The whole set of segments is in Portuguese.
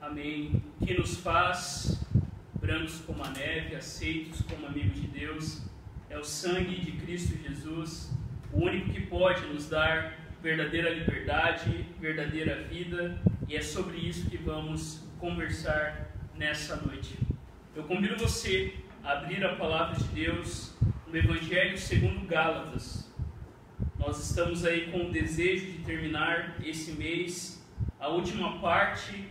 Amém. Que nos faz brancos como a neve, aceitos como amigos de Deus, é o sangue de Cristo Jesus, o único que pode nos dar verdadeira liberdade, verdadeira vida, e é sobre isso que vamos conversar nessa noite. Eu convido você a abrir a palavra de Deus no Evangelho segundo Gálatas. Nós estamos aí com o desejo de terminar esse mês a última parte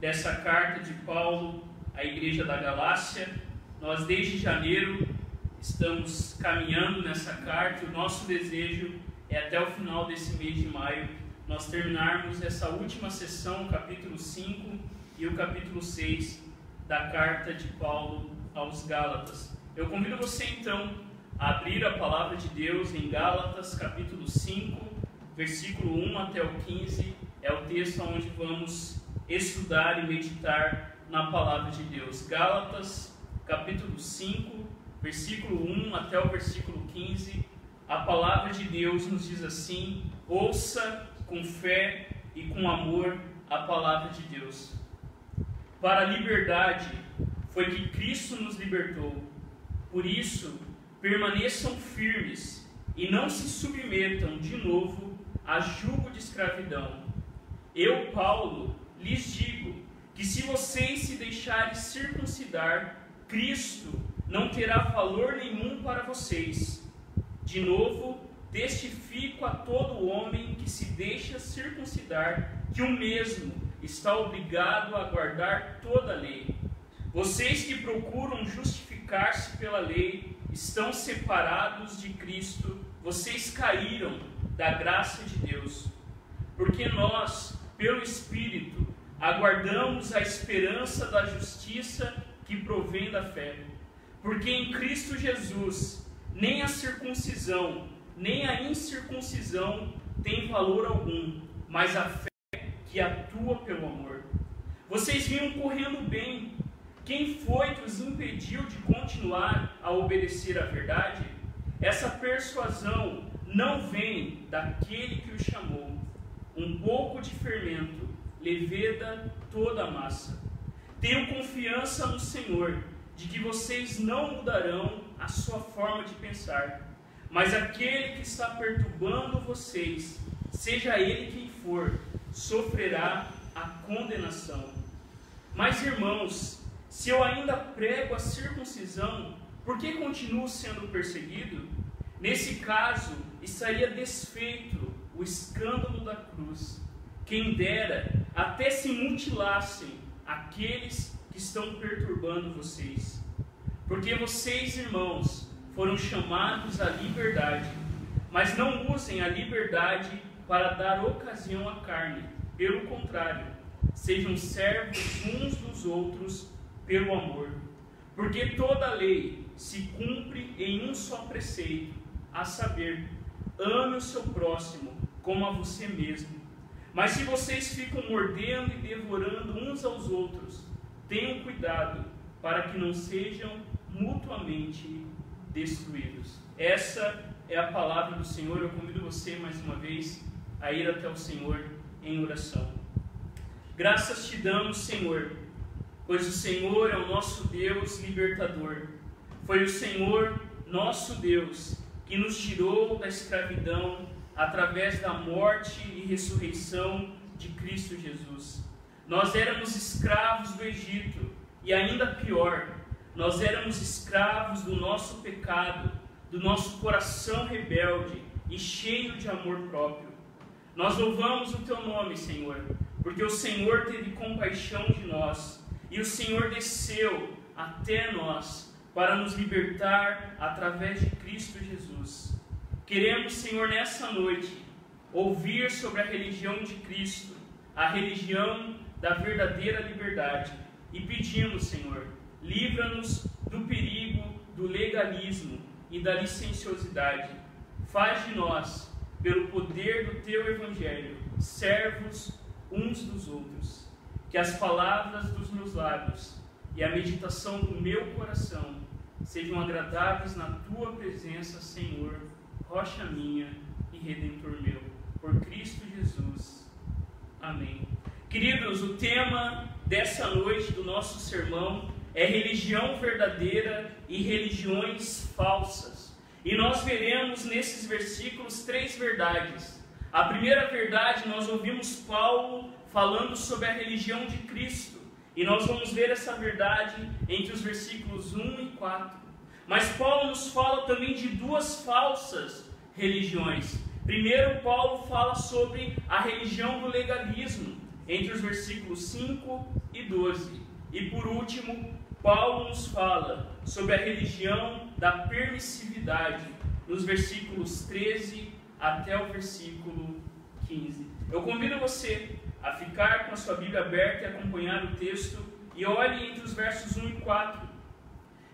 dessa carta de Paulo à igreja da Galácia. Nós desde janeiro estamos caminhando nessa carta. O nosso desejo é até o final desse mês de maio nós terminarmos essa última sessão, capítulo 5 e o capítulo 6 da carta de Paulo aos Gálatas. Eu convido você então a abrir a palavra de Deus em Gálatas, capítulo 5, versículo 1 até o 15, é o texto onde vamos estudar e meditar na palavra de Deus. Gálatas, capítulo 5, versículo 1 até o versículo 15, a palavra de Deus nos diz assim: ouça com fé e com amor a palavra de Deus. Para a liberdade foi que Cristo nos libertou. Por isso, permaneçam firmes e não se submetam de novo a jugo de escravidão. Eu, Paulo, lhes digo que se vocês se deixarem circuncidar, Cristo não terá valor nenhum para vocês. De novo, testifico a todo homem que se deixa circuncidar que o mesmo está obrigado a guardar toda a lei. Vocês que procuram justificar-se pela lei estão separados de Cristo, vocês caíram da graça de Deus. Porque nós, pelo Espírito, aguardamos a esperança da justiça que provém da fé. Porque em Cristo Jesus, nem a circuncisão, nem a incircuncisão tem valor algum, mas a fé que atua pelo amor. Vocês vinham correndo bem. Quem foi que os impediu de continuar a obedecer à verdade? Essa persuasão não vem daquele que o chamou. Um pouco de fermento leveda toda a massa. Tenho confiança no Senhor de que vocês não mudarão a sua forma de pensar. Mas aquele que está perturbando vocês, seja ele quem for, sofrerá a condenação. Mas irmãos, se eu ainda prego a circuncisão, por que continuo sendo perseguido? Nesse caso, estaria desfeito o escândalo da cruz. Quem dera até se mutilassem aqueles que estão perturbando vocês. Porque vocês, irmãos, foram chamados à liberdade, mas não usem a liberdade para dar ocasião à carne. Pelo contrário, sejam servos uns dos outros pelo amor. Porque toda lei se cumpre em um só preceito, a saber, ame o seu próximo como a você mesmo. Mas se vocês ficam mordendo e devorando uns aos outros, tenham cuidado para que não sejam mutuamente destruídos. Essa é a palavra do Senhor. Eu convido você mais uma vez a ir até o Senhor em oração. Graças te damos, Senhor, pois o Senhor é o nosso Deus libertador. Foi o Senhor, nosso Deus, que nos tirou da escravidão através da morte e ressurreição de Cristo Jesus. Nós éramos escravos do Egito e ainda pior, nós éramos escravos do nosso pecado, do nosso coração rebelde e cheio de amor próprio. Nós louvamos o teu nome, Senhor, porque o Senhor teve compaixão de nós e o Senhor desceu até nós para nos libertar através de Cristo Jesus. Queremos, Senhor, nessa noite, ouvir sobre a religião de Cristo, a religião da verdadeira liberdade, e pedimos, Senhor, livra-nos do perigo do legalismo e da licenciosidade. Faz de nós, pelo poder do teu evangelho, servos uns dos outros. que as palavras dos meus lábios e a meditação do meu coração sejam agradáveis na tua presença, Senhor, rocha minha e redentor meu. Por Cristo Jesus. Amém. Queridos, o tema dessa noite do nosso sermão é religião verdadeira e religiões falsas. E nós veremos nesses versículos três verdades. A primeira verdade, nós ouvimos Paulo falando sobre a religião de Cristo. E nós vamos ver essa verdade entre os versículos 1 e 4. Mas Paulo nos fala também de duas falsas religiões. Primeiro, Paulo fala sobre a religião do legalismo, entre os versículos 5 e 12. E por último, Paulo nos fala sobre a religião da permissividade, nos versículos 13 até o versículo 15. Eu convido você a ficar com a sua Bíblia aberta e acompanhar o texto e olhe entre os versos 1 e 4.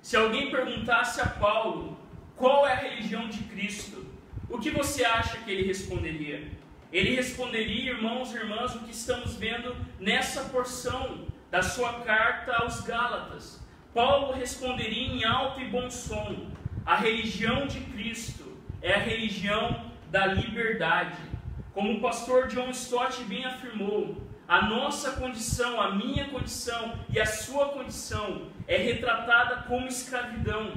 Se alguém perguntasse a Paulo qual é a religião de Cristo, o que você acha que ele responderia? Ele responderia, irmãos e irmãs, o que estamos vendo nessa porção da sua carta aos Gálatas. Paulo responderia em alto e bom som: a religião de Cristo é a religião da liberdade. Como o pastor John Stott bem afirmou, a nossa condição, a minha condição e a sua condição é retratada como escravidão.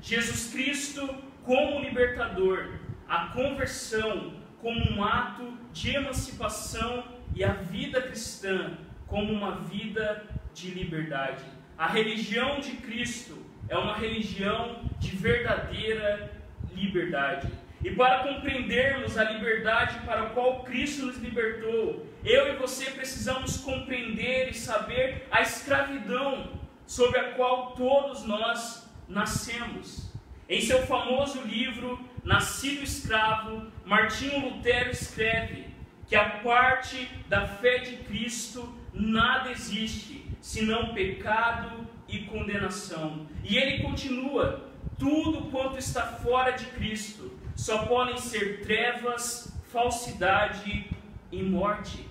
Jesus Cristo como libertador, a conversão como um ato de emancipação e a vida cristã como uma vida de liberdade. A religião de Cristo é uma religião de verdadeira liberdade. E para compreendermos a liberdade para a qual Cristo nos libertou, eu e você precisamos compreender e saber a escravidão sobre a qual todos nós nascemos. Em seu famoso livro Nascido Escravo, Martinho Lutero escreve que a parte da fé de Cristo nada existe senão pecado e condenação. E ele continua: tudo quanto está fora de Cristo só podem ser trevas, falsidade e morte.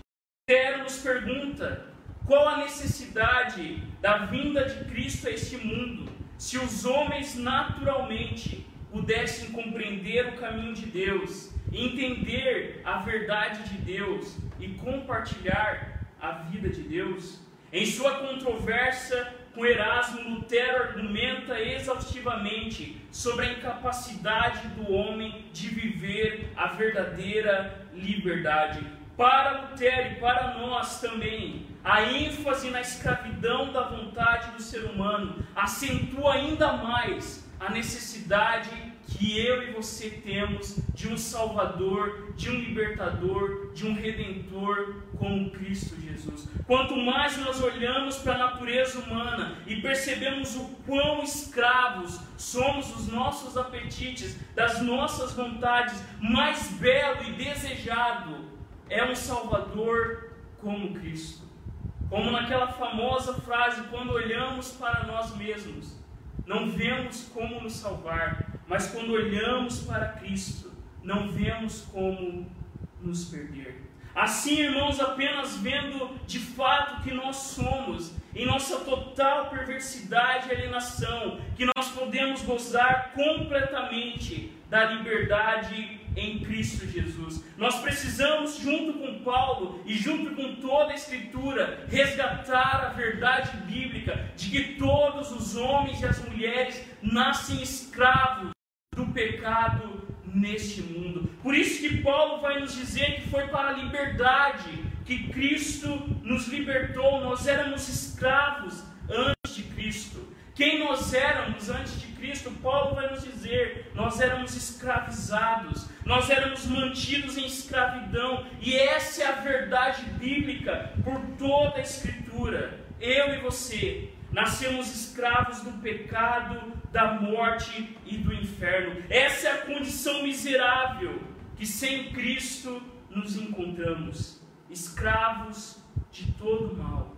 Lutero nos pergunta: qual a necessidade da vinda de Cristo a este mundo, se os homens naturalmente pudessem compreender o caminho de Deus, entender a verdade de Deus e compartilhar a vida de Deus? Em sua controvérsia com Erasmo, Lutero argumenta exaustivamente sobre a incapacidade do homem de viver a verdadeira liberdade. Para Lutero e para nós também, a ênfase na escravidão da vontade do ser humano acentua ainda mais a necessidade que eu e você temos de um Salvador, de um libertador, de um redentor como Cristo Jesus. Quanto mais nós olhamos para a natureza humana e percebemos o quão escravos somos dos nossos apetites, das nossas vontades, mais belo e desejado é um Salvador como Cristo. Como naquela famosa frase, quando olhamos para nós mesmos, não vemos como nos salvar, mas quando olhamos para Cristo, não vemos como nos perder. Assim, irmãos, apenas vendo de fato que nós somos, em nossa total perversidade e alienação, que nós podemos gozar completamente da liberdade em Cristo Jesus. Nós precisamos, junto com Paulo e junto com toda a Escritura, resgatar a verdade bíblica de que todos os homens e as mulheres nascem escravos do pecado neste mundo. Por isso que Paulo vai nos dizer que foi para a liberdade que Cristo nos libertou. Nós éramos escravos antes de Cristo. Quem nós éramos antes de Cristo, Paulo vai nos dizer, nós éramos escravizados, nós éramos mantidos em escravidão, e essa é a verdade bíblica por toda a Escritura. Eu e você nascemos escravos do pecado, da morte e do inferno. Essa é a condição miserável que sem Cristo nos encontramos, escravos de todo mal.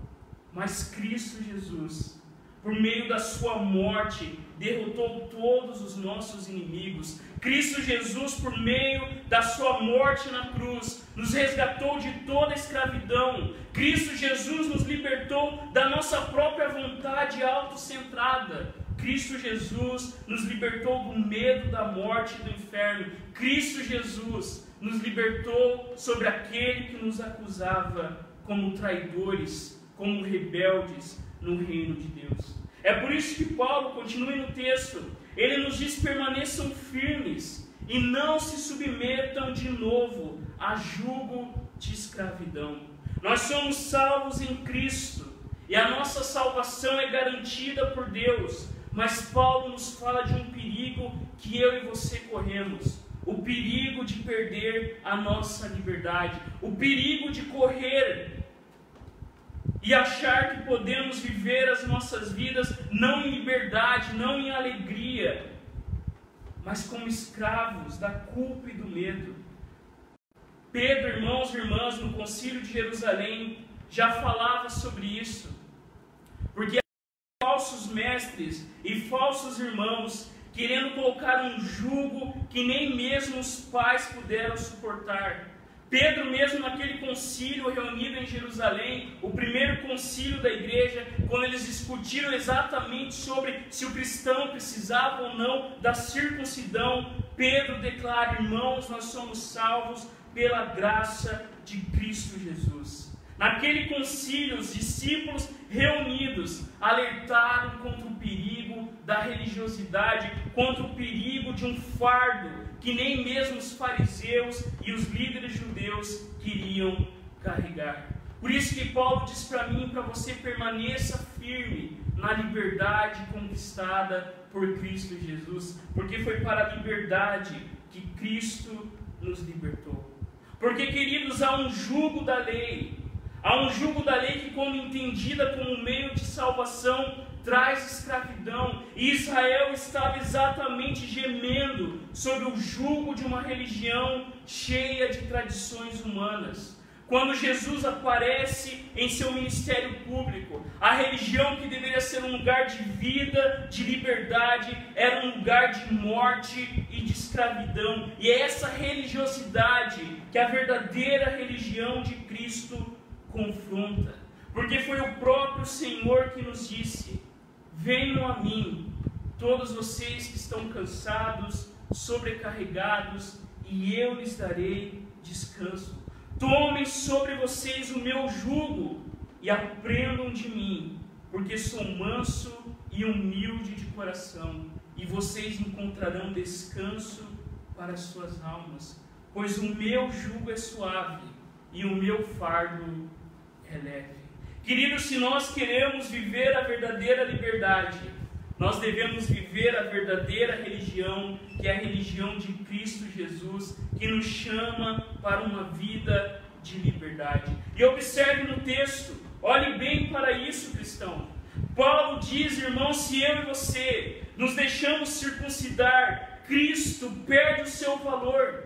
Mas Cristo Jesus por meio da sua morte, derrotou todos os nossos inimigos. Cristo Jesus, por meio da sua morte na cruz, nos resgatou de toda escravidão. Cristo Jesus nos libertou da nossa própria vontade autocentrada. Cristo Jesus nos libertou do medo da morte e do inferno. Cristo Jesus nos libertou sobre aquele que nos acusava como traidores, como rebeldes no reino de Deus. É por isso que Paulo continua no texto. Ele nos diz: permaneçam firmes e não se submetam de novo a jugo de escravidão. Nós somos salvos em Cristo e a nossa salvação é garantida por Deus. Mas Paulo nos fala de um perigo que eu e você corremos: o perigo de perder a nossa liberdade, o perigo de correr e achar que podemos viver as nossas vidas não em liberdade, não em alegria, mas como escravos da culpa e do medo. Pedro, irmãos e irmãs, no Concílio de Jerusalém, já falava sobre isso, falsos mestres e falsos irmãos querendo colocar um jugo que nem mesmo os pais puderam suportar Pedro, mesmo naquele concílio reunido em Jerusalém, o primeiro concílio da igreja, quando eles discutiram exatamente sobre se o cristão precisava ou não da circuncidão, Pedro declara: irmãos, nós somos salvos pela graça de Cristo Jesus. Naquele concílio, os discípulos reunidos alertaram contra o perigo da religiosidade, contra o perigo de um fardo que nem mesmo os fariseus e os líderes judeus queriam carregar. Por isso que Paulo diz para mim, para você permaneça firme na liberdade conquistada por Cristo Jesus, porque foi para a liberdade que Cristo nos libertou. Porque, queridos, há um jugo da lei, há um jugo da lei que, quando entendida como meio de salvação, traz escravidão. E Israel estava exatamente gemendo sob o jugo de uma religião cheia de tradições humanas. Quando Jesus aparece em seu ministério público, a religião que deveria ser um lugar de vida, de liberdade, era um lugar de morte e de escravidão. E é essa religiosidade que a verdadeira religião de Cristo confronta. Porque foi o próprio Senhor que nos disse: Venham a mim, todos vocês que estão cansados, sobrecarregados, e eu lhes darei descanso. Tomem sobre vocês o meu jugo e aprendam de mim, porque sou manso e humilde de coração, e vocês encontrarão descanso para as suas almas, pois o meu jugo é suave e o meu fardo Queridos, se nós queremos viver a verdadeira liberdade, nós devemos viver a verdadeira religião, que é a religião de Cristo Jesus, que nos chama para uma vida de liberdade. E observe no texto, olhe bem para isso, cristão. Paulo diz, irmão, se eu e você nos deixamos circuncidar, Cristo perde o seu valor.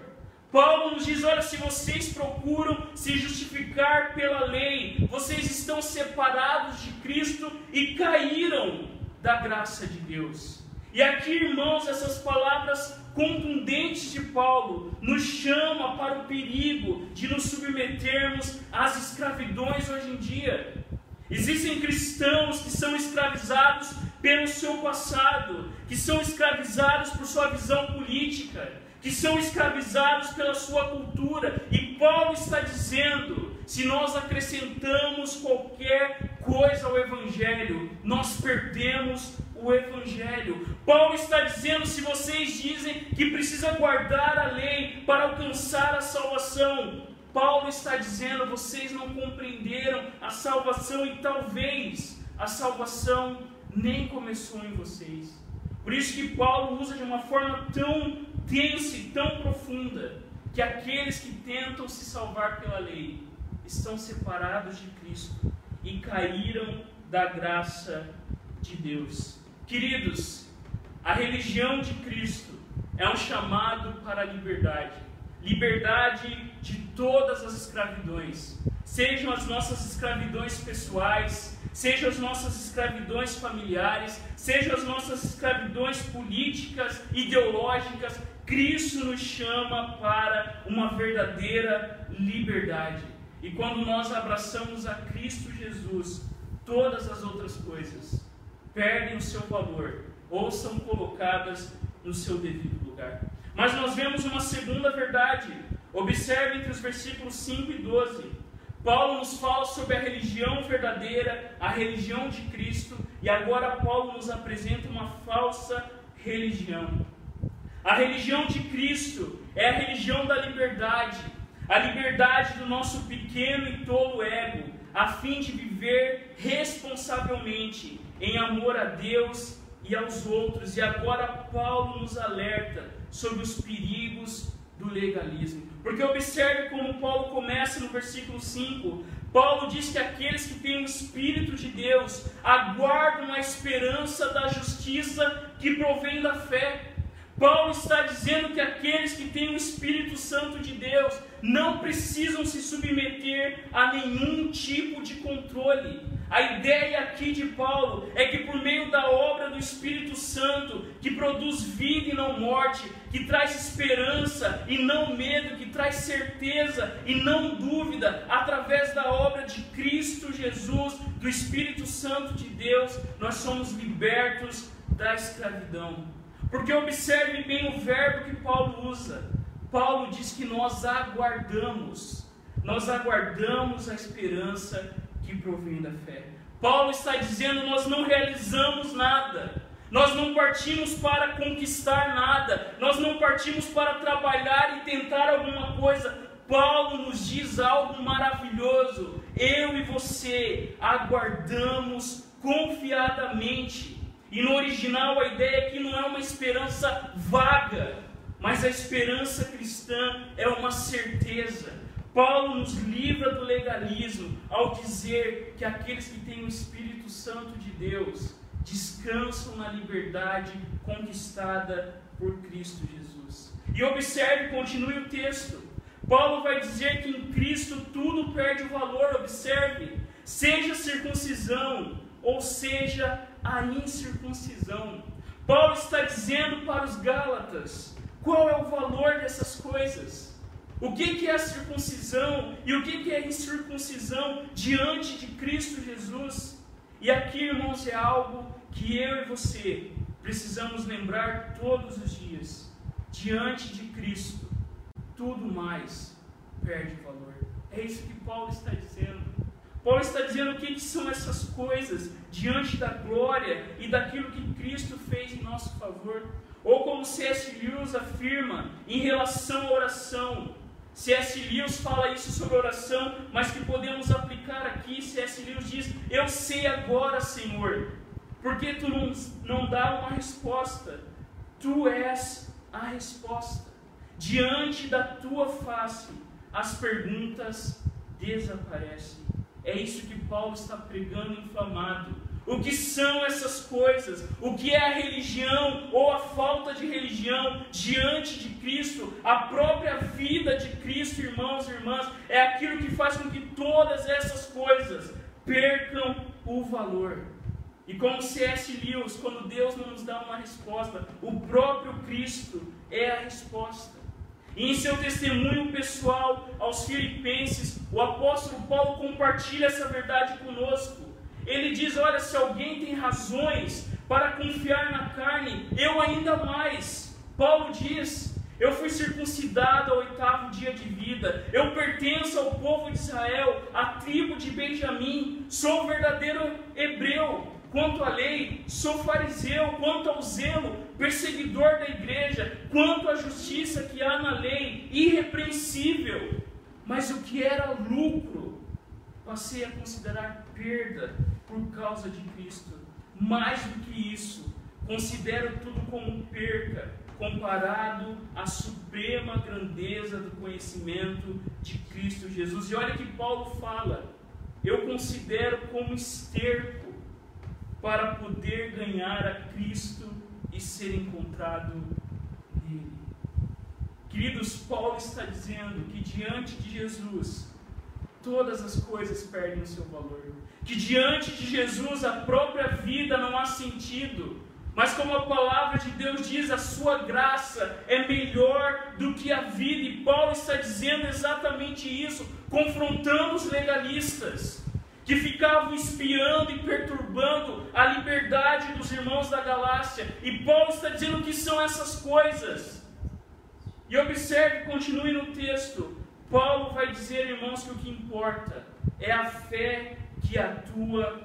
Paulo nos diz: olha, se vocês procuram se justificar pela lei, vocês estão separados de Cristo e caíram da graça de Deus. E aqui, irmãos, essas palavras contundentes de Paulo nos chama para o perigo de nos submetermos às escravidões hoje em dia. Existem cristãos que são escravizados pelo seu passado, que são escravizados por sua visão política, que são escravizados pela sua cultura. E Paulo está dizendo: se nós acrescentamos qualquer coisa ao Evangelho, nós perdemos o Evangelho. Paulo está dizendo: se vocês dizem que precisa guardar a lei para alcançar a salvação, Paulo está dizendo: vocês não compreenderam a salvação e talvez a salvação nem começou em vocês. Por isso que Paulo usa de uma forma tão densa e tão profunda que aqueles que tentam se salvar pela lei estão separados de Cristo e caíram da graça de Deus. Queridos, a religião de Cristo é um chamado para a liberdade liberdade de todas as escravidões, sejam as nossas escravidões pessoais, sejam as nossas escravidões familiares, sejam as nossas escravidões políticas, ideológicas, Cristo nos chama para uma verdadeira liberdade. E quando nós abraçamos a Cristo Jesus, todas as outras coisas perdem o seu valor ou são colocadas no seu devido lugar. Mas nós vemos uma segunda verdade. Observe entre os versículos 5 e 12. Paulo nos fala sobre a religião verdadeira, a religião de Cristo, e agora Paulo nos apresenta uma falsa religião. A religião de Cristo é a religião da liberdade, a liberdade do nosso pequeno e tolo ego, a fim de viver responsavelmente em amor a Deus e aos outros. E agora Paulo nos alerta sobre os perigos do legalismo. Porque observe como Paulo começa no versículo 5. Paulo diz que aqueles que têm o Espírito de Deus aguardam a esperança da justiça que provém da fé. Paulo está dizendo que aqueles que têm o Espírito Santo de Deus não precisam se submeter a nenhum tipo de controle. A ideia aqui de Paulo é que por meio da obra do Espírito Santo, que produz vida e não morte, que traz esperança e não medo, que traz certeza e não dúvida, através da obra de Cristo Jesus, do Espírito Santo de Deus, nós somos libertos da escravidão. Porque observe bem o verbo que Paulo usa. Paulo diz que nós aguardamos, nós aguardamos a esperança que provém da fé. Paulo está dizendo: nós não realizamos nada, nós não partimos para conquistar nada, nós não partimos para trabalhar e tentar alguma coisa. Paulo nos diz algo maravilhoso. Eu e você aguardamos confiadamente e no original a ideia aqui não é uma esperança vaga, mas a esperança cristã é uma certeza. Paulo nos livra do legalismo ao dizer que aqueles que têm o Espírito Santo de Deus descansam na liberdade conquistada por Cristo Jesus. E observe, continue o texto. Paulo vai dizer que em Cristo tudo perde o valor. Observe, seja circuncisão, ou seja a incircuncisão. Paulo está dizendo para os Gálatas qual é o valor dessas coisas. O que, é a circuncisão e o que, é a incircuncisão diante de Cristo Jesus? E aqui, irmãos, é algo que eu e você precisamos lembrar todos os dias. Diante de Cristo, tudo mais perde valor. É isso que Paulo está dizendo. Paulo está dizendo o que, são essas coisas diante da glória e daquilo que Cristo fez em nosso favor. Ou como C.S. Lewis afirma em relação à oração. C.S. Lewis fala isso sobre oração, mas que podemos aplicar aqui. C.S. Lewis diz: Eu sei agora, Senhor, porque tu não, não dá uma resposta. Tu és a resposta. Diante da tua face, as perguntas desaparecem. É isso que Paulo está pregando inflamado. O que são essas coisas? O que é a religião ou a falta de religião diante de Cristo? A própria vida de Cristo, irmãos e irmãs, é aquilo que faz com que todas essas coisas percam o valor. E como C.S. Lewis, quando Deus não nos dá uma resposta, o próprio Cristo é a resposta. E em seu testemunho pessoal aos Filipenses, o apóstolo Paulo compartilha essa verdade conosco. Ele diz: Olha, se alguém tem razões para confiar na carne, eu ainda mais. Paulo diz: Eu fui circuncidado ao oitavo dia de vida, eu pertenço ao povo de Israel, à tribo de Benjamim, sou verdadeiro hebreu. Quanto à lei, sou fariseu. Quanto ao zelo, perseguidor da igreja. Quanto à justiça que há na lei, irrepreensível. Mas o que era lucro, passei a considerar perda por causa de Cristo. Mais do que isso, considero tudo como perca comparado à suprema grandeza do conhecimento de Cristo Jesus. E olha que Paulo fala: eu considero como esterco para poder ganhar a Cristo e ser encontrado nele. Queridos, Paulo está dizendo que diante de Jesus, todas as coisas perdem o seu valor. Que diante de Jesus a própria vida não há sentido. Mas como a palavra de Deus diz, a sua graça é melhor do que a vida. E Paulo está dizendo exatamente isso, confrontando os legalistas que ficavam espiando e perturbando a liberdade dos irmãos da Galácia. E Paulo está dizendo que são essas coisas. E observe, continue no texto. Paulo vai dizer, irmãos, que o que importa é a fé que atua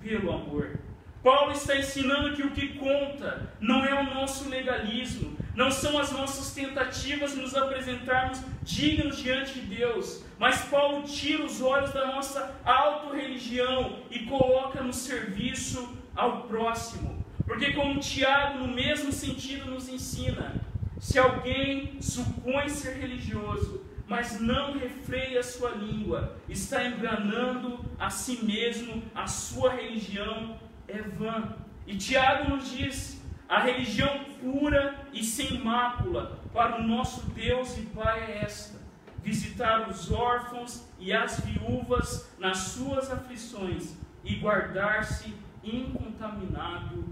pelo amor. Paulo está ensinando que o que conta não é o nosso legalismo, não são as nossas tentativas de nos apresentarmos dignos diante de Deus, mas Paulo tira os olhos da nossa autorreligião e coloca no serviço ao próximo. Porque, como Tiago, no mesmo sentido, nos ensina: se alguém supõe ser religioso, mas não refreia a sua língua, está enganando a si mesmo, a sua religião é vã. E Tiago nos diz: a religião pura e sem mácula para o nosso Deus e Pai é esta: visitar os órfãos e as viúvas nas suas aflições e guardar-se incontaminado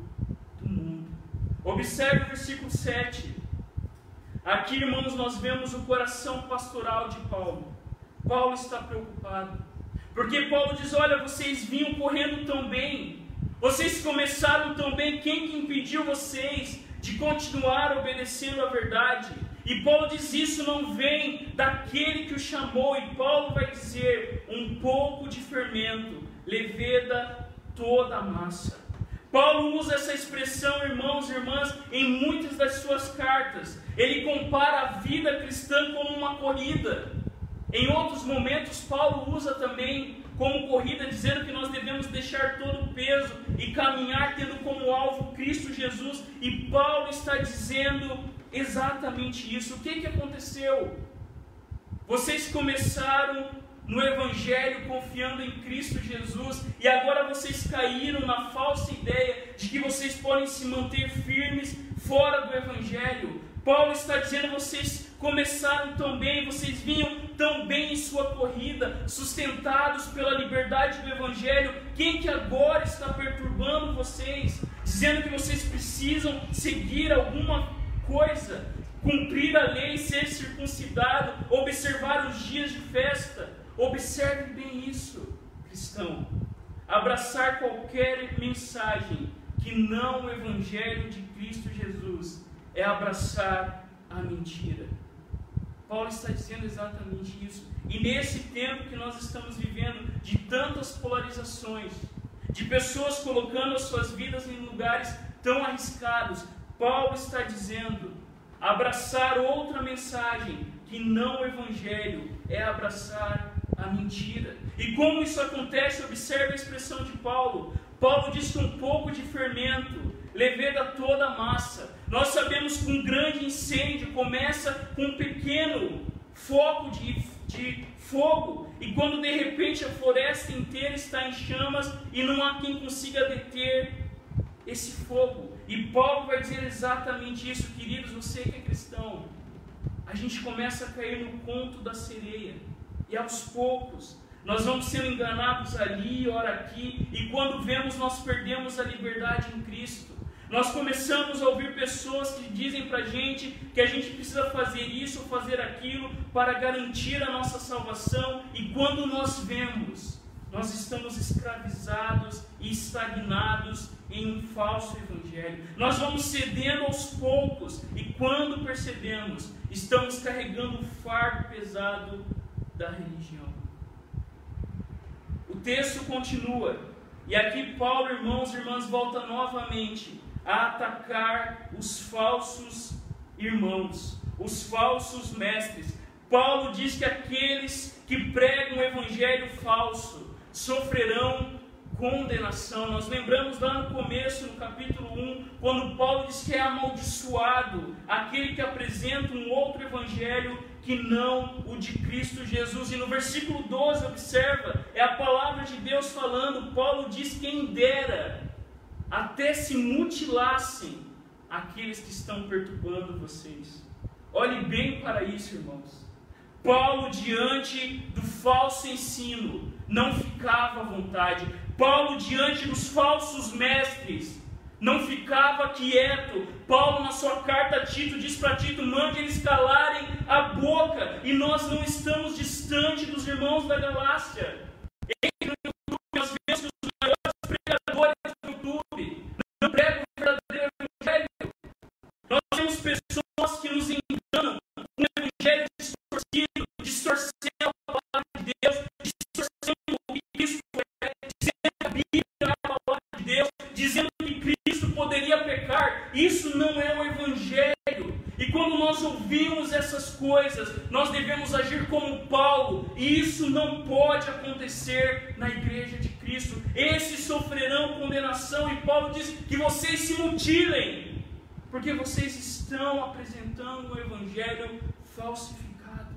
do mundo. Observe o versículo 7. Aqui, irmãos, nós vemos o coração pastoral de Paulo. Paulo está preocupado. Porque Paulo diz: Olha, vocês vinham correndo tão bem, vocês começaram também, quem que impediu vocês de continuar obedecendo a verdade? E Paulo diz: Isso não vem daquele que o chamou, e Paulo vai dizer: Um pouco de fermento leveda toda a massa. Paulo usa essa expressão, irmãos e irmãs, em muitas das suas cartas. Ele compara a vida cristã como uma corrida. Em outros momentos, Paulo usa também como corrida, dizendo que nós devemos deixar todo o peso e caminhar tendo como alvo Cristo Jesus. E Paulo está dizendo exatamente isso. O que, que aconteceu? Vocês começaram no Evangelho confiando em Cristo Jesus e agora vocês caíram na falsa ideia de que vocês podem se manter firmes fora do Evangelho. Paulo está dizendo: vocês começaram tão bem, vocês vinham tão bem em sua corrida, sustentados pela liberdade do Evangelho. Quem que agora está perturbando vocês, dizendo que vocês precisam seguir alguma coisa, cumprir a lei, ser circuncidado, observar os dias de festa? Observe bem isso, cristão. Abraçar qualquer mensagem que não o Evangelho de Cristo Jesus é abraçar a mentira. Paulo está dizendo exatamente isso. E nesse tempo que nós estamos vivendo, de tantas polarizações, de pessoas colocando as suas vidas em lugares tão arriscados, Paulo está dizendo: abraçar outra mensagem que não o Evangelho é abraçar a mentira. E como isso acontece, observe a expressão de Paulo. Paulo diz que um pouco de fermento leveda toda a massa. Nós sabemos que um grande incêndio começa com um pequeno foco de, de fogo, e quando de repente a floresta inteira está em chamas e não há quem consiga deter esse fogo. E Paulo vai dizer exatamente isso, queridos, você que é cristão. A gente começa a cair no conto da sereia, e aos poucos nós vamos sendo enganados ali, ora aqui, e quando vemos, nós perdemos a liberdade em Cristo. Nós começamos a ouvir pessoas que dizem para a gente que a gente precisa fazer isso ou fazer aquilo para garantir a nossa salvação, e quando nós vemos, nós estamos escravizados estagnados em um falso evangelho. Nós vamos cedendo aos poucos, e quando percebemos, estamos carregando o fardo pesado da religião. O texto continua, e aqui Paulo, irmãos e irmãs, volta novamente a atacar os falsos irmãos, os falsos mestres. Paulo diz que aqueles que pregam o evangelho falso sofrerão condenação. Nós lembramos lá no começo, no capítulo 1, quando Paulo diz que é amaldiçoado aquele que apresenta um outro evangelho que não o de Cristo Jesus. E no versículo 12, observa, é a palavra de Deus falando. Paulo diz: quem dera até se mutilassem aqueles que estão perturbando vocês. Olhe bem para isso, irmãos. Paulo, diante do falso ensino, não ficava à vontade. Paulo, diante dos falsos mestres, não ficava quieto. Paulo, na sua carta a Tito, diz para Tito: mande eles calarem a boca. E nós não estamos distante dos irmãos da Galácia. Isso não é o evangelho. E quando nós ouvimos essas coisas, nós devemos agir como Paulo, e isso não pode acontecer na igreja de Cristo. Esses sofrerão condenação, e Paulo diz que vocês se mutilem, porque vocês estão apresentando um evangelho falsificado.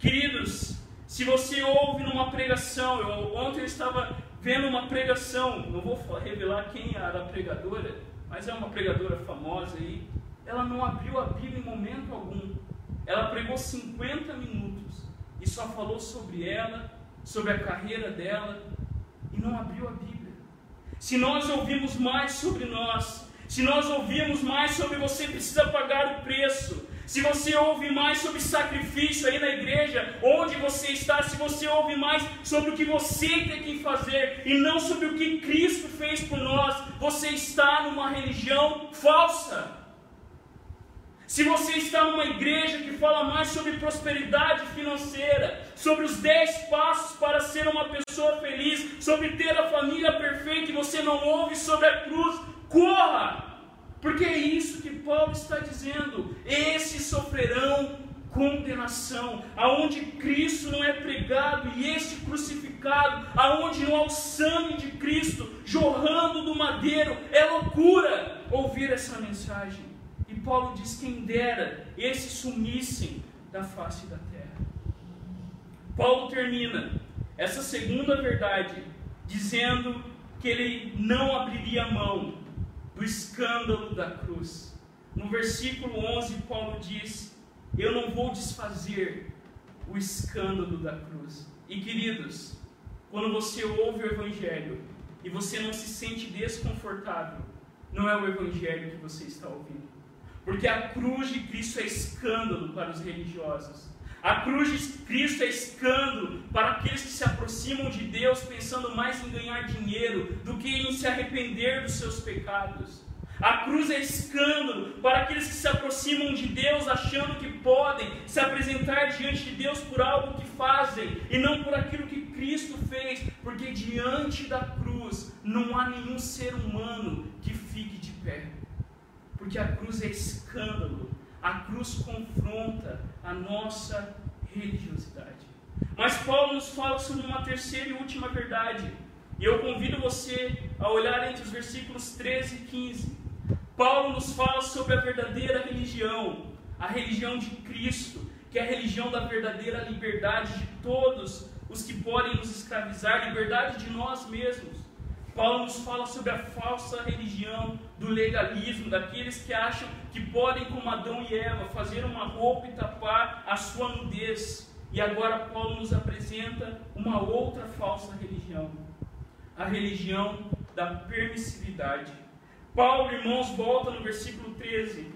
Queridos, se você ouve numa pregação, eu, ontem eu estava vendo uma pregação, não vou revelar quem era a pregadora, mas é uma pregadora famosa aí. Ela não abriu a Bíblia em momento algum. Ela pregou 50 minutos e só falou sobre ela, sobre a carreira dela e não abriu a Bíblia. Se nós ouvimos mais sobre nós, se nós ouvimos mais sobre você precisa pagar o preço, se você ouve mais sobre sacrifício aí na igreja, onde você está, se você ouve mais sobre o que você tem que fazer e não sobre o que Cristo fez por nós, você está numa religião falsa. Se você está numa igreja que fala mais sobre prosperidade financeira, sobre os 10 passos para ser uma pessoa feliz, sobre ter a família perfeita e você não ouve sobre a cruz, corra! Porque é isso que Paulo está dizendo. Esses sofrerão condenação, aonde Cristo não é pregado e este crucificado, aonde não há o sangue de Cristo jorrando do madeiro, é loucura ouvir essa mensagem. E Paulo diz: quem dera esses sumissem da face da terra. Paulo termina essa segunda verdade dizendo que ele não abriria mão do escândalo da cruz. No versículo 11, Paulo diz: Eu não vou desfazer o escândalo da cruz. E queridos, quando você ouve o Evangelho e você não se sente desconfortável, não é o Evangelho que você está ouvindo. Porque a cruz de Cristo é escândalo para os religiosos. A cruz de Cristo é escândalo para aqueles que se aproximam de Deus pensando mais em ganhar dinheiro do que em se arrepender dos seus pecados. A cruz é escândalo para aqueles que se aproximam de Deus achando que podem se apresentar diante de Deus por algo que fazem e não por aquilo que Cristo fez, porque diante da cruz não há nenhum ser humano que fique de pé. Porque a cruz é escândalo a cruz confronta a nossa religiosidade. Mas Paulo nos fala sobre uma terceira e última verdade. E eu convido você a olhar entre os versículos 13 e 15. Paulo nos fala sobre a verdadeira religião, a religião de Cristo, que é a religião da verdadeira liberdade de todos os que podem nos escravizar, liberdade de nós mesmos. Paulo nos fala sobre a falsa religião do legalismo, daqueles que acham que podem, como Adão e Eva, fazer uma roupa e tapar a sua nudez. E agora Paulo nos apresenta uma outra falsa religião, a religião da permissividade. Paulo, irmãos, volta no versículo 13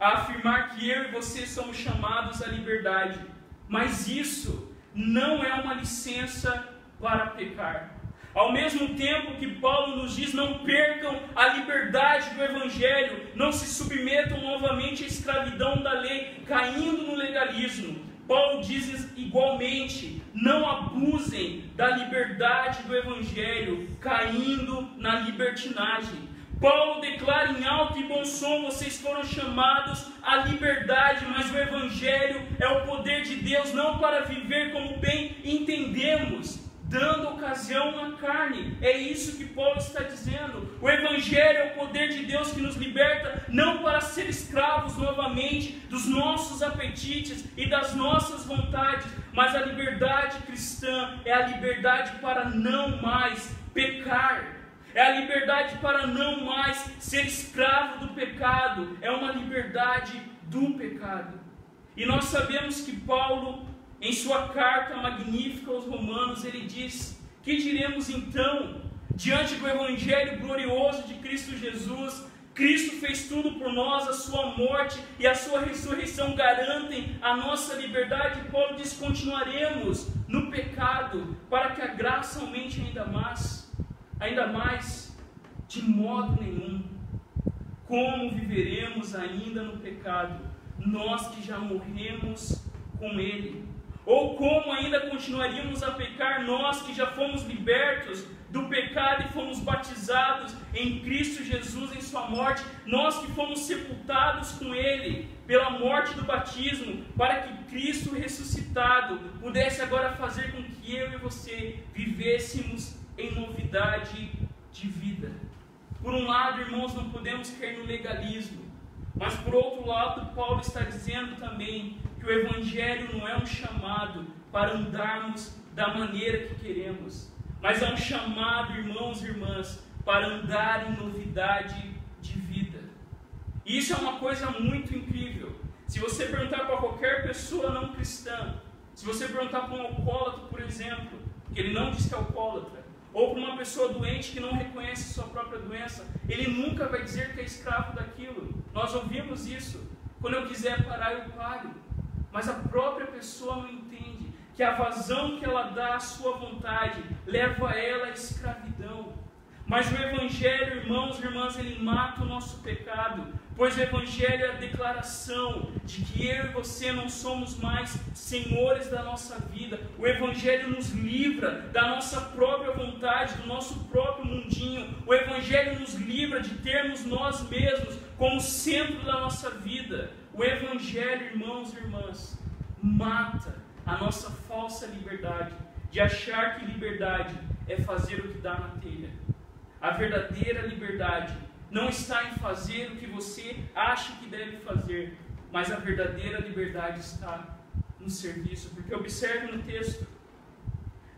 a afirmar que eu e você somos chamados à liberdade, mas isso não é uma licença para pecar. Ao mesmo tempo que Paulo nos diz: não percam a liberdade do Evangelho, não se submetam novamente à escravidão da lei, caindo no legalismo. Paulo diz igualmente: não abusem da liberdade do Evangelho, caindo na libertinagem. Paulo declara em alto e bom som: vocês foram chamados à liberdade, mas o Evangelho é o poder de Deus, não para viver como bem entendemos, dando ocasião à carne. É isso que Paulo está dizendo. O Evangelho é o poder de Deus que nos liberta, não para ser escravos novamente dos nossos apetites e das nossas vontades, mas a liberdade cristã é a liberdade para não mais pecar. É a liberdade para não mais ser escravo do pecado. É uma liberdade do pecado. E nós sabemos que Paulo Em sua carta magnífica aos Romanos, ele diz: Que diremos então diante do Evangelho glorioso de Cristo Jesus? Cristo fez tudo por nós, a sua morte e a sua ressurreição garantem a nossa liberdade. Paulo diz: continuaremos no pecado para que a graça aumente ainda mais, ainda mais, de modo nenhum. Como viveremos ainda no pecado, nós que já morremos com Ele? Ou como ainda continuaríamos a pecar, nós que já fomos libertos do pecado e fomos batizados em Cristo Jesus em Sua morte, nós que fomos sepultados com Ele pela morte do batismo, para que Cristo ressuscitado pudesse agora fazer com que eu e você vivêssemos em novidade de vida. Por um lado, irmãos, não podemos cair no legalismo, mas por outro lado, Paulo está dizendo também que o Evangelho não é um chamado para andarmos da maneira que queremos, mas é um chamado, irmãos e irmãs, para andar em novidade de vida. E isso é uma coisa muito incrível. Se você perguntar para qualquer pessoa não cristã, se você perguntar para um alcoólatra, por exemplo, que ele não diz que é alcoólatra, ou para uma pessoa doente que não reconhece sua própria doença, ele nunca vai dizer que é escravo daquilo. Nós ouvimos isso. Quando eu quiser parar, eu paro. Mas a própria pessoa não entende que a vazão que ela dá à sua vontade leva ela à escravidão. Mas o Evangelho, irmãos e irmãs, ele mata o nosso pecado, pois o Evangelho é a declaração de que eu e você não somos mais senhores da nossa vida. O Evangelho nos livra da nossa própria vontade, do nosso próprio mundinho. O Evangelho nos livra de termos nós mesmos como centro da nossa vida. O Evangelho, irmãos e irmãs, mata a nossa falsa liberdade de achar que liberdade é fazer o que dá na telha. A verdadeira liberdade não está em fazer o que você acha que deve fazer, mas a verdadeira liberdade está no serviço. Porque observe no texto,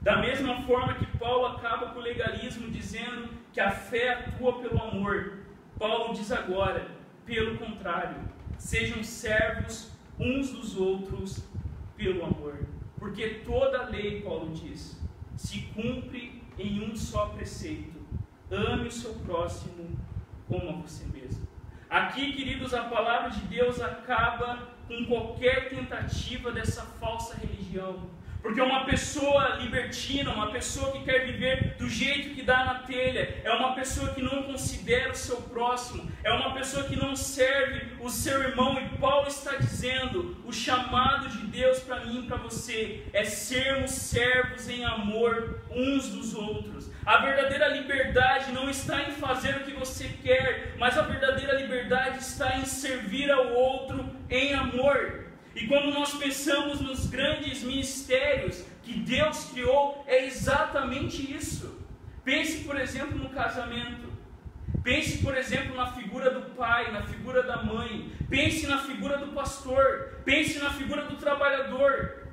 da mesma forma que Paulo acaba com o legalismo dizendo que a fé atua pelo amor, Paulo diz agora, pelo contrário, sejam servos uns dos outros pelo amor. Porque toda a lei, Paulo diz, se cumpre em um só preceito Ame o seu próximo como a você mesmo. Aqui, queridos, a palavra de Deus acaba com qualquer tentativa dessa falsa religião porque uma pessoa libertina, uma pessoa que quer viver do jeito que dá na telha, é uma pessoa que não considera o seu próximo, é uma pessoa que não serve o seu irmão. E Paulo está dizendo: o chamado de Deus para mim e para você é sermos servos em amor uns dos outros. A verdadeira liberdade não está em fazer o que você quer, mas a verdadeira liberdade está em servir ao outro em amor. E quando nós pensamos nos grandes ministérios que Deus criou, é exatamente isso. Pense, por exemplo, no casamento. Pense, por exemplo, na figura do pai, na figura da mãe. Pense na figura do pastor. Pense na figura do trabalhador.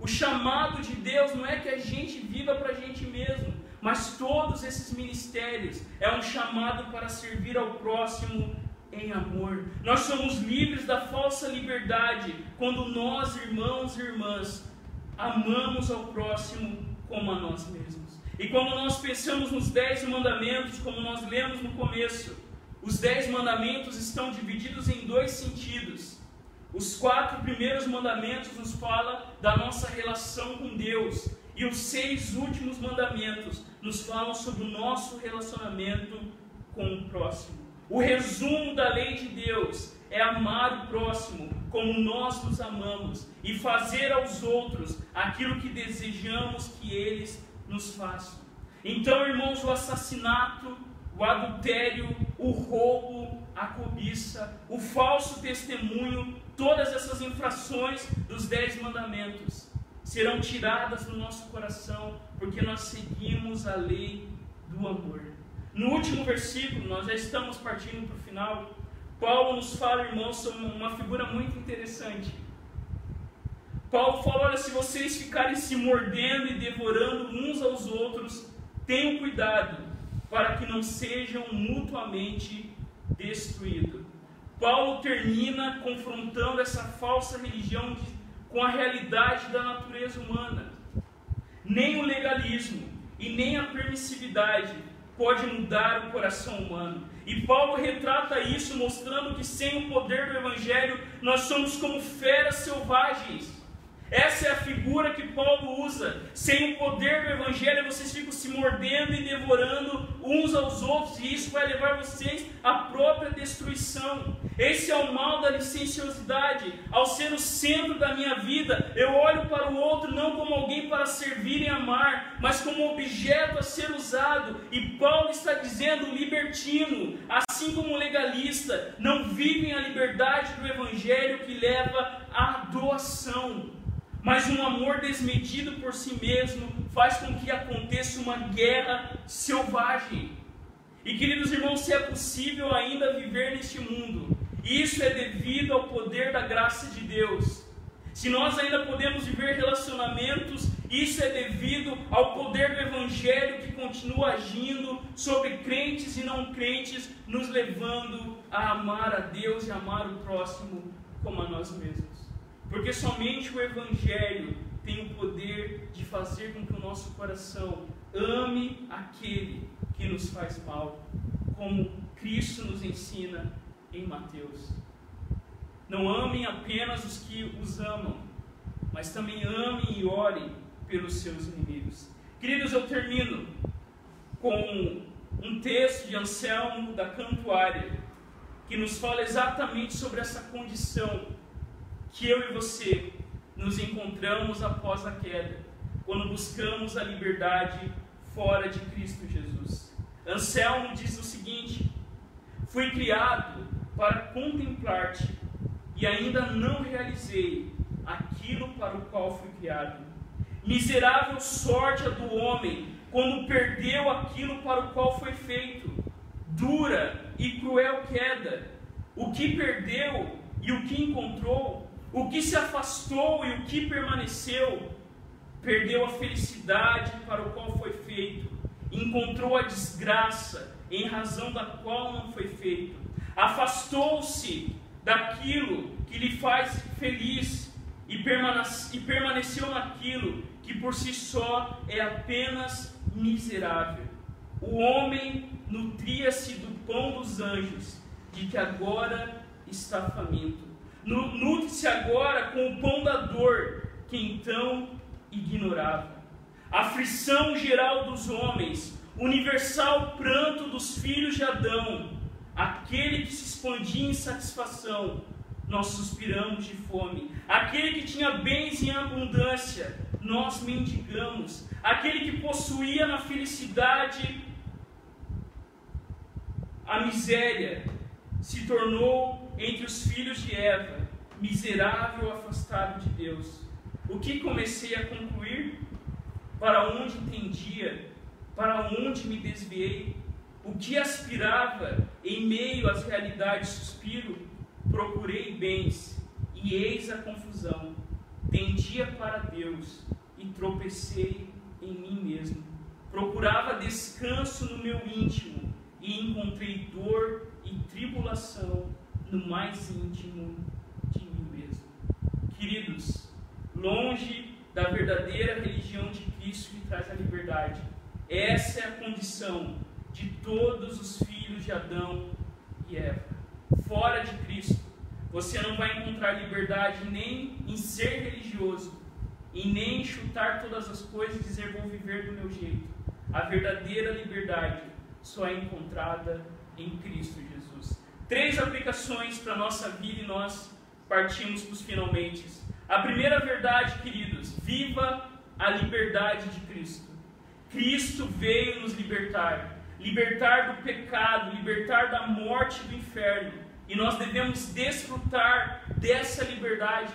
O chamado de Deus não é que a gente viva para a gente mesmo, mas todos esses ministérios é um chamado para servir ao próximo em amor. Nós somos livres da falsa liberdade quando nós, irmãos e irmãs, amamos ao próximo como a nós mesmos. E quando nós pensamos nos dez mandamentos, como nós lemos no começo, os dez mandamentos estão divididos em dois sentidos. Os quatro primeiros mandamentos nos falam da nossa relação com Deus, e os seis últimos mandamentos nos falam sobre o nosso relacionamento com o próximo. O resumo da lei de Deus é amar o próximo como nós nos amamos e fazer aos outros aquilo que desejamos que eles nos façam. Então, irmãos, o assassinato, o adultério, o roubo, a cobiça, o falso testemunho, todas essas infrações dos dez mandamentos serão tiradas do nosso coração, porque nós seguimos a lei do amor. No último versículo, nós já estamos partindo para o final. Paulo nos fala, irmãos, sobre uma figura muito interessante. Paulo fala: olha, se vocês ficarem se mordendo e devorando uns aos outros, tenham cuidado para que não sejam mutuamente destruídos. Paulo termina confrontando essa falsa religião com a realidade da natureza humana. Nem o legalismo e nem a permissividade pode mudar o coração humano. E Paulo retrata isso mostrando que sem o poder do evangelho nós somos como feras selvagens essa é a figura que Paulo usa. Sem o poder do Evangelho, vocês ficam se mordendo e devorando uns aos outros, e isso vai levar vocês à própria destruição. Esse é o mal da licenciosidade. Ao ser o centro da minha vida, eu olho para o outro não como alguém para servir e amar, mas como objeto a ser usado. E Paulo está dizendo: libertino, assim como legalista, não vivem a liberdade do Evangelho que leva à doação mas um amor desmedido por si mesmo faz com que aconteça uma guerra selvagem. E queridos irmãos, se é possível ainda viver neste mundo, isso é devido ao poder da graça de Deus. Se nós ainda podemos viver relacionamentos, isso é devido ao poder do Evangelho que continua agindo sobre crentes e não crentes, nos levando a amar a Deus e amar o próximo como a nós mesmos. Porque somente o Evangelho tem o poder de fazer com que o nosso coração ame aquele que nos faz mal, como Cristo nos ensina em Mateus. Não amem apenas os que os amam, mas também amem e orem pelos seus inimigos. Queridos, eu termino com um texto de Anselmo da Cantuária, que nos fala exatamente sobre essa condição que eu e você nos encontramos após a queda, quando buscamos a liberdade fora de Cristo Jesus. Anselmo diz o seguinte: Fui criado para contemplar-te e ainda não realizei aquilo para o qual fui criado. Miserável sorte a do homem quando perdeu aquilo para o qual foi feito. Dura e cruel queda. O que perdeu e o que encontrou o que se afastou e o que permaneceu, perdeu a felicidade para o qual foi feito, encontrou a desgraça em razão da qual não foi feito, afastou-se daquilo que lhe faz feliz e, e permaneceu naquilo que por si só é apenas miserável. O homem nutria-se do pão dos anjos, de que agora está faminto nutre-se agora com o pão da dor, que então ignorava. Aflição geral dos homens, universal pranto dos filhos de Adão, aquele que se expandia em satisfação, nós suspiramos de fome. Aquele que tinha bens em abundância, nós mendigamos. Aquele que possuía na felicidade a miséria, se tornou entre os filhos de Eva, miserável afastado de Deus. O que comecei a concluir? Para onde tendia? Para onde me desviei? O que aspirava em meio às realidades suspiro? Procurei bens e eis a confusão. Tendia para Deus e tropecei em mim mesmo. Procurava descanso no meu íntimo e encontrei dor e tribulação no mais íntimo de mim mesmo. Queridos, longe da verdadeira religião de Cristo que traz a liberdade, essa é a condição de todos os filhos de Adão e Eva. Fora de Cristo, você não vai encontrar liberdade nem em ser religioso, e nem em chutar todas as coisas e dizer vou viver do meu jeito. A verdadeira liberdade só é encontrada em Cristo Jesus. Três aplicações para a nossa vida e nós partimos para os finalmente. A primeira verdade, queridos, viva a liberdade de Cristo. Cristo veio nos libertar, libertar do pecado, libertar da morte e do inferno. E nós devemos desfrutar dessa liberdade.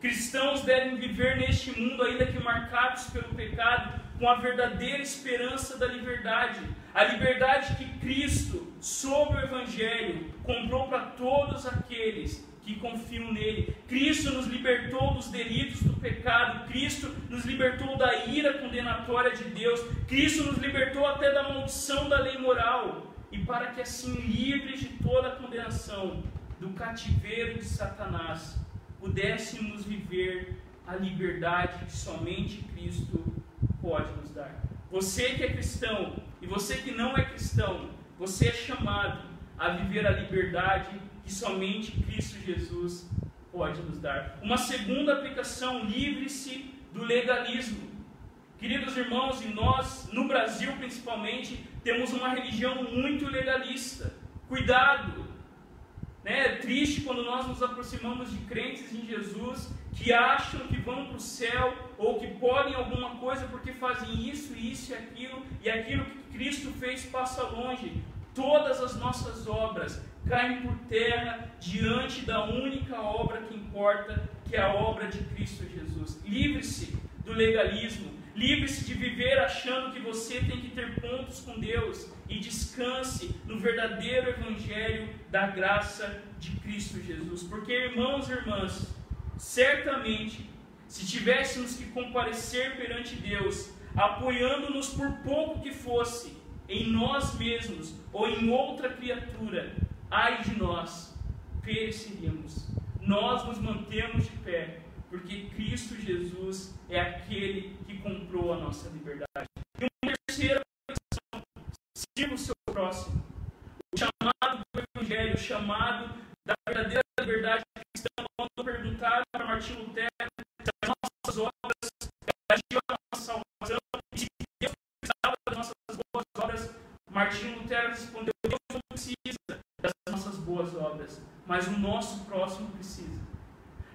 Cristãos devem viver neste mundo, ainda que marcados pelo pecado, com a verdadeira esperança da liberdade. A liberdade que Cristo, sob o Evangelho, comprou para todos aqueles que confiam nele. Cristo nos libertou dos delitos do pecado, Cristo nos libertou da ira condenatória de Deus, Cristo nos libertou até da maldição da lei moral. E para que assim, livres de toda a condenação, do cativeiro de Satanás, pudéssemos viver a liberdade que somente Cristo pode nos dar. Você que é cristão e você que não é cristão, você é chamado a viver a liberdade que somente Cristo Jesus pode nos dar. Uma segunda aplicação, livre-se do legalismo. Queridos irmãos, e nós, no Brasil principalmente, temos uma religião muito legalista. Cuidado! Né? É triste quando nós nos aproximamos de crentes em Jesus que acham que vão para o céu ou que podem alguma coisa porque fazem isso, isso e aquilo, e aquilo que Cristo fez passa longe. Todas as nossas obras caem por terra diante da única obra que importa, que é a obra de Cristo Jesus. Livre-se do legalismo, livre-se de viver achando que você tem que ter pontos com Deus e descanse no verdadeiro evangelho da graça de Cristo Jesus. Porque, irmãos e irmãs, certamente, se tivéssemos que comparecer perante Deus, apoiando-nos por pouco que fosse, em nós mesmos ou em outra criatura, ai de nós, pereceríamos. Nós nos mantemos de pé, porque Cristo Jesus é aquele que comprou a nossa liberdade. E uma terceira questão, sirva o seu próximo. O chamado do Evangelho, o chamado da verdadeira liberdade cristã, quando perguntaram para Martim Lutero se as nossas obras garantiam a nossa salvação, e se Deus precisava das nossas boas obras, Martim Lutero respondeu: Deus não precisa das nossas boas obras, mas o nosso próximo precisa.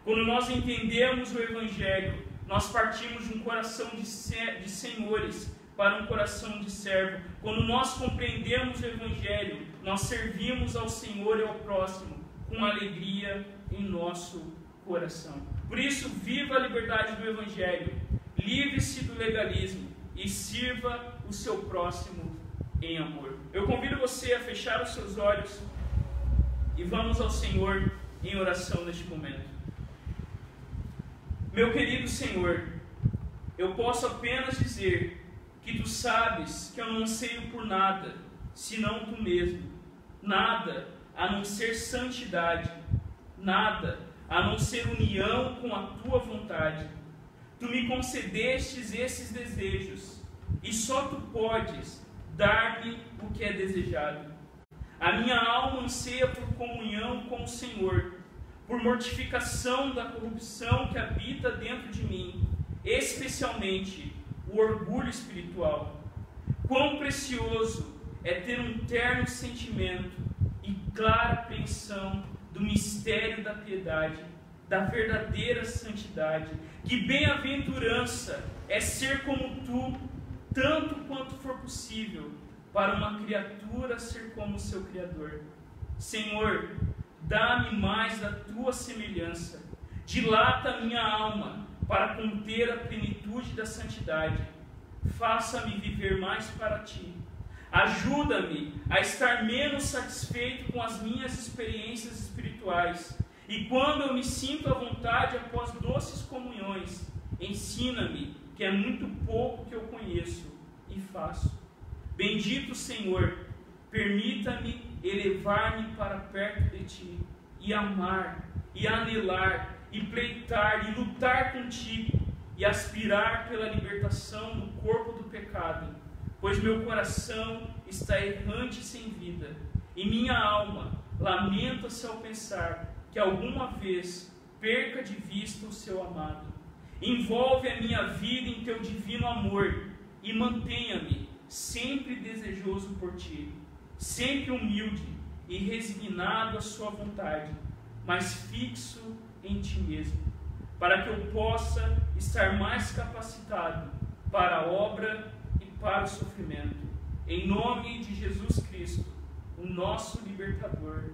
Quando nós entendemos o Evangelho, nós partimos de um coração de, de senhores para um coração de servo. Quando nós compreendemos o Evangelho, nós servimos ao Senhor e ao próximo com alegria em nosso coração. Por isso, viva a liberdade do Evangelho, livre-se do legalismo e sirva o seu próximo em amor. Eu convido você a fechar os seus olhos e vamos ao Senhor em oração neste momento. Meu querido Senhor, eu posso apenas dizer que tu sabes que eu não anseio por nada, senão tu mesmo, nada a não ser santidade, nada a não ser união com a tua vontade. Tu me concedestes esses desejos, e só tu podes dar-me o que é desejado. A minha alma anseia por comunhão com o Senhor, por mortificação da corrupção que habita dentro de mim, especialmente o orgulho espiritual. Quão precioso é ter um terno sentimento clara apreensão do mistério da piedade, da verdadeira santidade. Que bem-aventurança é ser como tu, tanto quanto for possível, para uma criatura ser como seu Criador. Senhor, dá-me mais da tua semelhança, dilata minha alma para conter a plenitude da santidade, faça-me viver mais para ti. Ajuda-me a estar menos satisfeito com as minhas experiências espirituais. E quando eu me sinto à vontade após doces comunhões, ensina-me que é muito pouco que eu conheço e faço. Bendito Senhor, permita-me elevar-me para perto de ti e amar e anelar e pleitar e lutar contigo e aspirar pela libertação do corpo do pecado, pois meu coração está errante sem vida e minha alma lamenta-se ao pensar que alguma vez perca de vista o seu amado. Envolve a minha vida em teu divino amor e mantenha-me sempre desejoso por ti, sempre humilde e resignado à sua vontade, mas fixo em ti mesmo, para que eu possa estar mais capacitado para a obra e para o sofrimento. Em nome de Jesus Cristo, o nosso libertador.